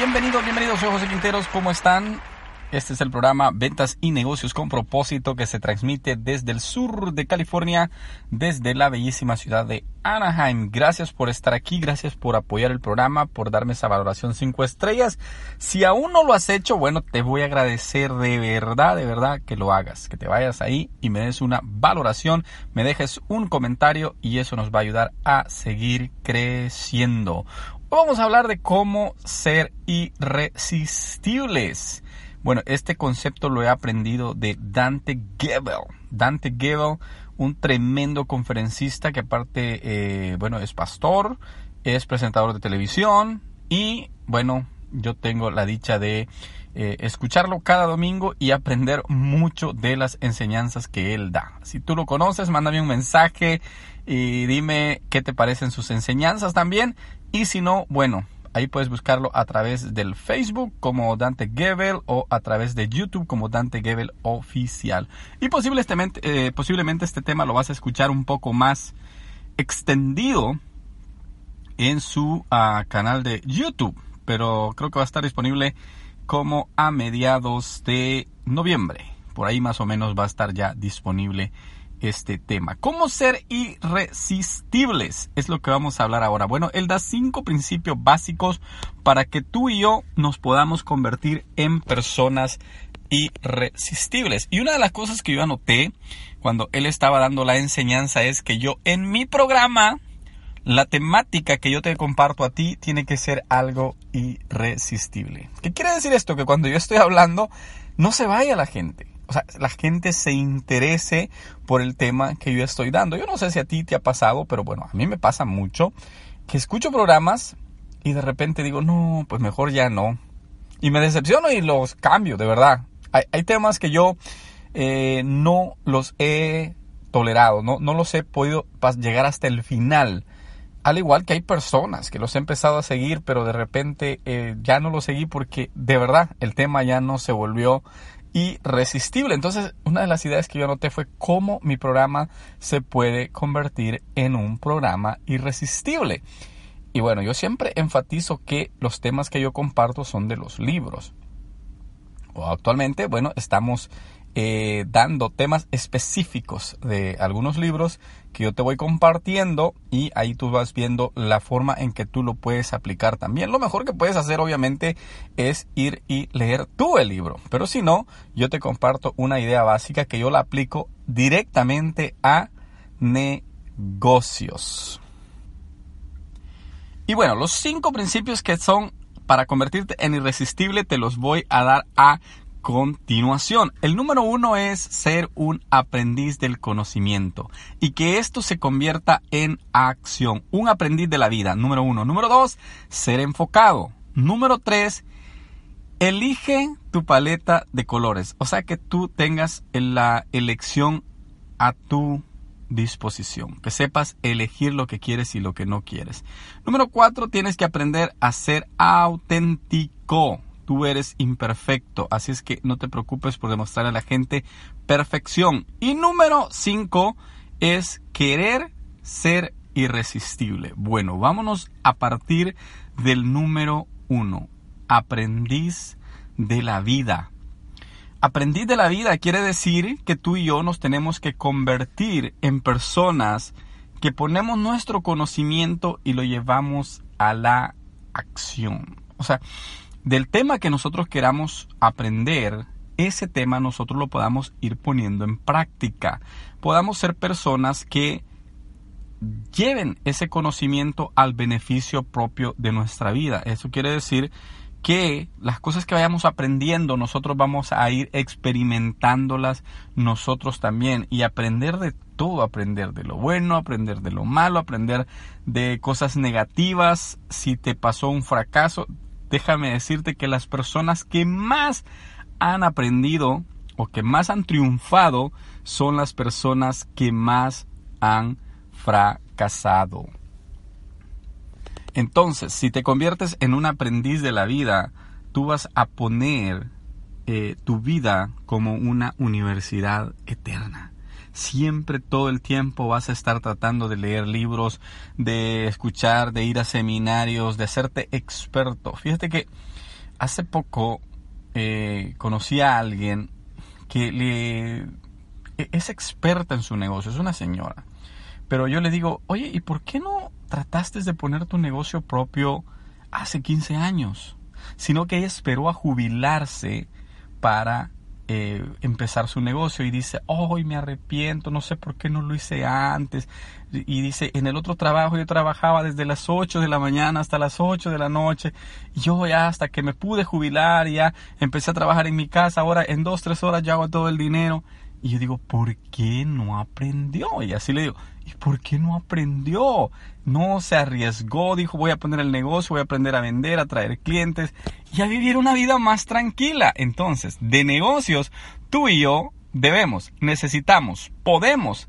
Bienvenidos, bienvenidos, soy José Quinteros, ¿cómo están? Este es el programa Ventas y Negocios con propósito que se transmite desde el sur de California, desde la bellísima ciudad de Anaheim. Gracias por estar aquí, gracias por apoyar el programa, por darme esa valoración 5 estrellas. Si aún no lo has hecho, bueno, te voy a agradecer de verdad, de verdad que lo hagas, que te vayas ahí y me des una valoración, me dejes un comentario y eso nos va a ayudar a seguir creciendo. Vamos a hablar de cómo ser irresistibles. Bueno, este concepto lo he aprendido de Dante Gebel. Dante Gebel, un tremendo conferencista que aparte, eh, bueno, es pastor, es presentador de televisión y, bueno, yo tengo la dicha de eh, escucharlo cada domingo y aprender mucho de las enseñanzas que él da. Si tú lo conoces, mándame un mensaje y dime qué te parecen sus enseñanzas también. Y si no, bueno, Ahí puedes buscarlo a través del Facebook como Dante Gebel o a través de YouTube como Dante Gebel Oficial. Y posiblemente, eh, posiblemente este tema lo vas a escuchar un poco más extendido en su ah, canal de YouTube. Pero creo que va a estar disponible como a mediados de noviembre. Por ahí más o menos va a estar ya disponible este tema. ¿Cómo ser irresistibles? Es lo que vamos a hablar ahora. Bueno, él da cinco principios básicos para que tú y yo nos podamos convertir en personas irresistibles. Y una de las cosas que yo anoté cuando él estaba dando la enseñanza es que yo en mi programa, la temática que yo te comparto a ti tiene que ser algo irresistible. ¿Qué quiere decir esto? Que cuando yo estoy hablando, no se vaya la gente o sea, la gente se interese por el tema que yo estoy dando. Yo no sé si a ti te ha pasado, pero bueno, a mí me pasa mucho que escucho programas y de repente digo, no, pues mejor ya no. Y me decepciono y los cambio, de verdad. Hay, temas que yo eh, no los he tolerado, no, no los he podido llegar hasta el final. Al igual que hay personas que los he empezado a seguir, pero de repente eh, ya no los seguí porque de verdad el tema ya no se volvió irresistible. Entonces, una de las ideas que yo anoté fue cómo mi programa se puede convertir en un programa irresistible. Y bueno, yo siempre enfatizo que los temas que yo comparto son de los libros. O actualmente, bueno, estamos eh, dando temas específicos de algunos libros que yo te voy compartiendo y ahí tú vas viendo la forma en que tú lo puedes aplicar también. Lo mejor que puedes hacer obviamente es ir y leer tú el libro, pero si no, yo te comparto una idea básica que yo la aplico directamente a negocios. Y bueno, los cinco principios que son para convertirte en irresistible te los voy a dar a continuación. El número uno es ser un aprendiz del conocimiento y que esto se convierta en acción. Un aprendiz de la vida, número uno. Número dos, ser enfocado. Número tres, elige tu paleta de colores. O sea que tú tengas la elección a tu disposición. Que sepas elegir lo que quieres y lo que no quieres. Número cuatro, tienes que aprender a ser auténtico tú eres imperfecto, así es que no te preocupes por demostrar a la gente perfección. Y número 5 es querer ser irresistible. Bueno, vámonos a partir del número 1, aprendiz de la vida. Aprendiz de la vida quiere decir que tú y yo nos tenemos que convertir en personas que ponemos nuestro conocimiento y lo llevamos a la acción. O sea, del tema que nosotros queramos aprender, ese tema nosotros lo podamos ir poniendo en práctica. Podamos ser personas que lleven ese conocimiento al beneficio propio de nuestra vida. Eso quiere decir que las cosas que vayamos aprendiendo nosotros vamos a ir experimentándolas nosotros también y aprender de todo, aprender de lo bueno, aprender de lo malo, aprender de cosas negativas. Si te pasó un fracaso, déjame decirte que las personas que más han aprendido o que más han triunfado son las personas que más han fracasado. Entonces, si te conviertes en un aprendiz de la vida, tú vas a poner eh, tu vida como una universidad eterna. Siempre, todo el tiempo vas a estar tratando de leer libros, de escuchar, de ir a seminarios, de hacerte experto. Fíjate que hace poco eh, conocí a alguien que le, e, es experta en su negocio, es una señora. Pero yo le digo, oye, ¿y por qué no trataste de poner tu negocio propio hace 15 años? Sino que ella esperó a jubilarse para eh, empezar su negocio y dice, hoy me arrepiento, no sé por qué no lo hice antes. Y dice, en el otro trabajo yo trabajaba desde las 8 de la mañana hasta las 8 de la noche. Y yo ya hasta que me pude jubilar, ya empecé a trabajar en mi casa, ahora en dos, tres horas ya hago todo el dinero. Y yo digo, ¿por qué no aprendió? Y así le digo, ¿y por qué no aprendió? No se arriesgó, dijo, voy a poner el negocio, voy a aprender a vender, a traer clientes y a vivir una vida más tranquila. Entonces, de negocios, tú y yo debemos, necesitamos, podemos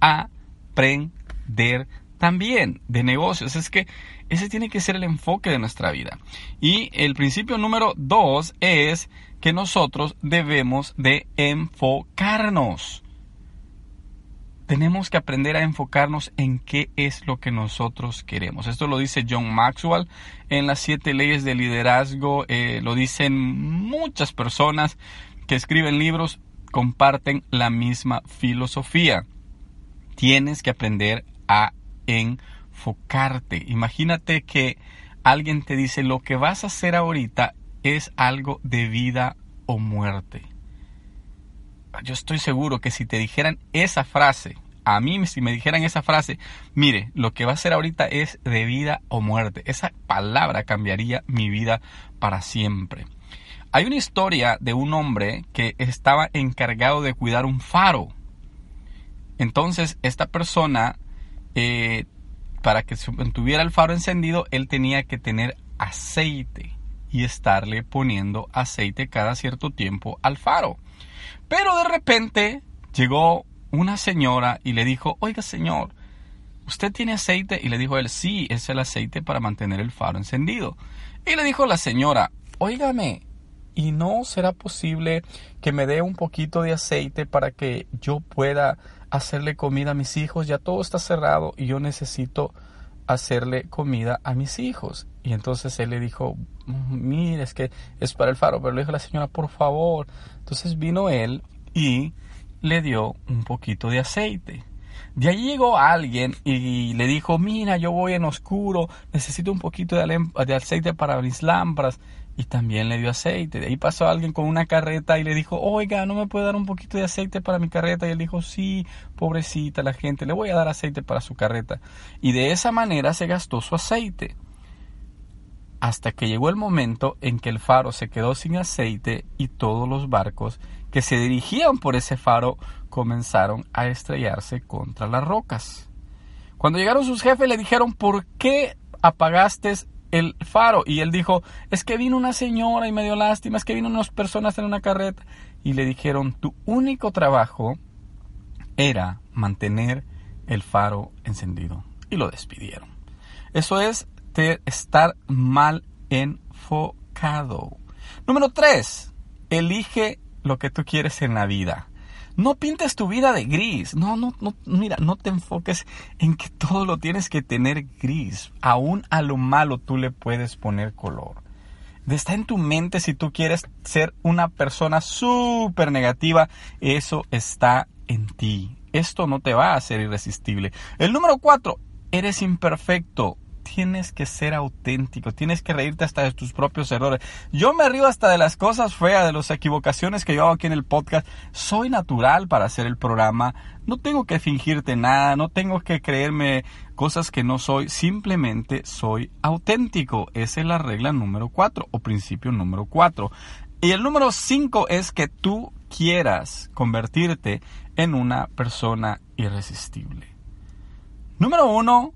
aprender también de negocios. Es que ese tiene que ser el enfoque de nuestra vida. Y el principio número dos es que nosotros debemos de enfocarnos. Tenemos que aprender a enfocarnos en qué es lo que nosotros queremos. Esto lo dice John Maxwell en las siete leyes de liderazgo. Eh, lo dicen muchas personas que escriben libros, comparten la misma filosofía. Tienes que aprender a enfocarte. Imagínate que alguien te dice lo que vas a hacer ahorita es algo de vida o muerte. Yo estoy seguro que si te dijeran esa frase, a mí si me dijeran esa frase, mire, lo que va a hacer ahorita es de vida o muerte, esa palabra cambiaría mi vida para siempre. Hay una historia de un hombre que estaba encargado de cuidar un faro. Entonces, esta persona, eh, para que tuviera el faro encendido, él tenía que tener aceite y estarle poniendo aceite cada cierto tiempo al faro. Pero de repente llegó una señora y le dijo, oiga señor, ¿usted tiene aceite? Y le dijo él, sí, es el aceite para mantener el faro encendido. Y le dijo la señora, óigame, ¿y no será posible que me dé un poquito de aceite para que yo pueda hacerle comida a mis hijos? Ya todo está cerrado y yo necesito hacerle comida a mis hijos. Y entonces él le dijo, mire, es que es para el faro, pero le dijo la señora, por favor. Entonces vino él y le dio un poquito de aceite. De allí llegó alguien y le dijo, mira, yo voy en oscuro, necesito un poquito de, aceite para mis lámparas. Y también le dio aceite. De ahí pasó alguien con una carreta y le dijo, oiga, ¿no me puede dar un poquito de aceite para mi carreta? Y él dijo, sí, pobrecita la gente, le voy a dar aceite para su carreta. Y de esa manera se gastó su aceite. Hasta que llegó el momento en que el faro se quedó sin aceite y todos los barcos que se dirigían por ese faro comenzaron a estrellarse contra las rocas. Cuando llegaron sus jefes le dijeron, ¿por qué apagaste el faro? Y él dijo, es que vino una señora y me dio lástima, es que vino unas personas en una carreta. Y le dijeron, tu único trabajo era mantener el faro encendido. Y lo despidieron. Eso es estar mal enfocado. Número 3. Elige lo que tú quieres en la vida. No pintes tu vida de gris. No, no, no, mira, no te enfoques en que todo lo tienes que tener gris. Aún a lo malo tú le puedes poner color. Está en tu mente si tú quieres ser una persona súper negativa. Eso está en ti. Esto no te va a hacer irresistible. El número cuatro, eres imperfecto tienes que ser auténtico, tienes que reírte hasta de tus propios errores. Yo me río hasta de las cosas feas, de las equivocaciones que yo hago aquí en el podcast. Soy natural para hacer el programa, no tengo que fingirte nada, no tengo que creerme cosas que no soy, simplemente soy auténtico. Esa es la regla número 4 o principio número 4. Y el número 5 es que tú quieras convertirte en una persona irresistible. Número 1,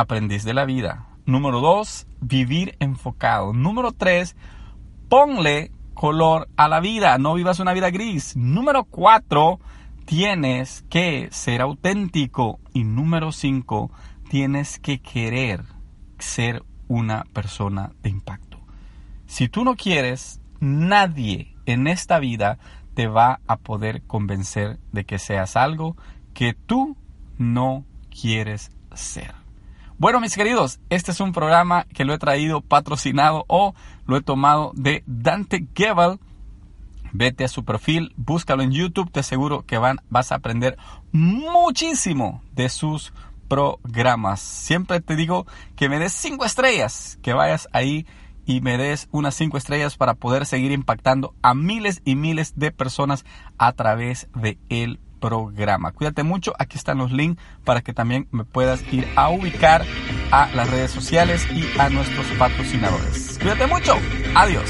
aprendís de la vida. Número dos, vivir enfocado. Número tres, ponle color a la vida, no vivas una vida gris. Número cuatro, tienes que ser auténtico. Y número cinco, tienes que querer ser una persona de impacto. Si tú no quieres, nadie en esta vida te va a poder convencer de que seas algo que tú no quieres ser. Bueno, mis queridos, este es un programa que lo he traído patrocinado o lo he tomado de Dante Gebel. Vete a su perfil, búscalo en YouTube, te aseguro que van, vas a aprender muchísimo de sus programas. Siempre te digo que me des cinco estrellas, que vayas ahí y me des unas cinco estrellas para poder seguir impactando a miles y miles de personas a través de el programa. Cuídate mucho, aquí están los links para que también me puedas ir a ubicar a las redes sociales y a nuestros patrocinadores. Cuídate mucho, adiós.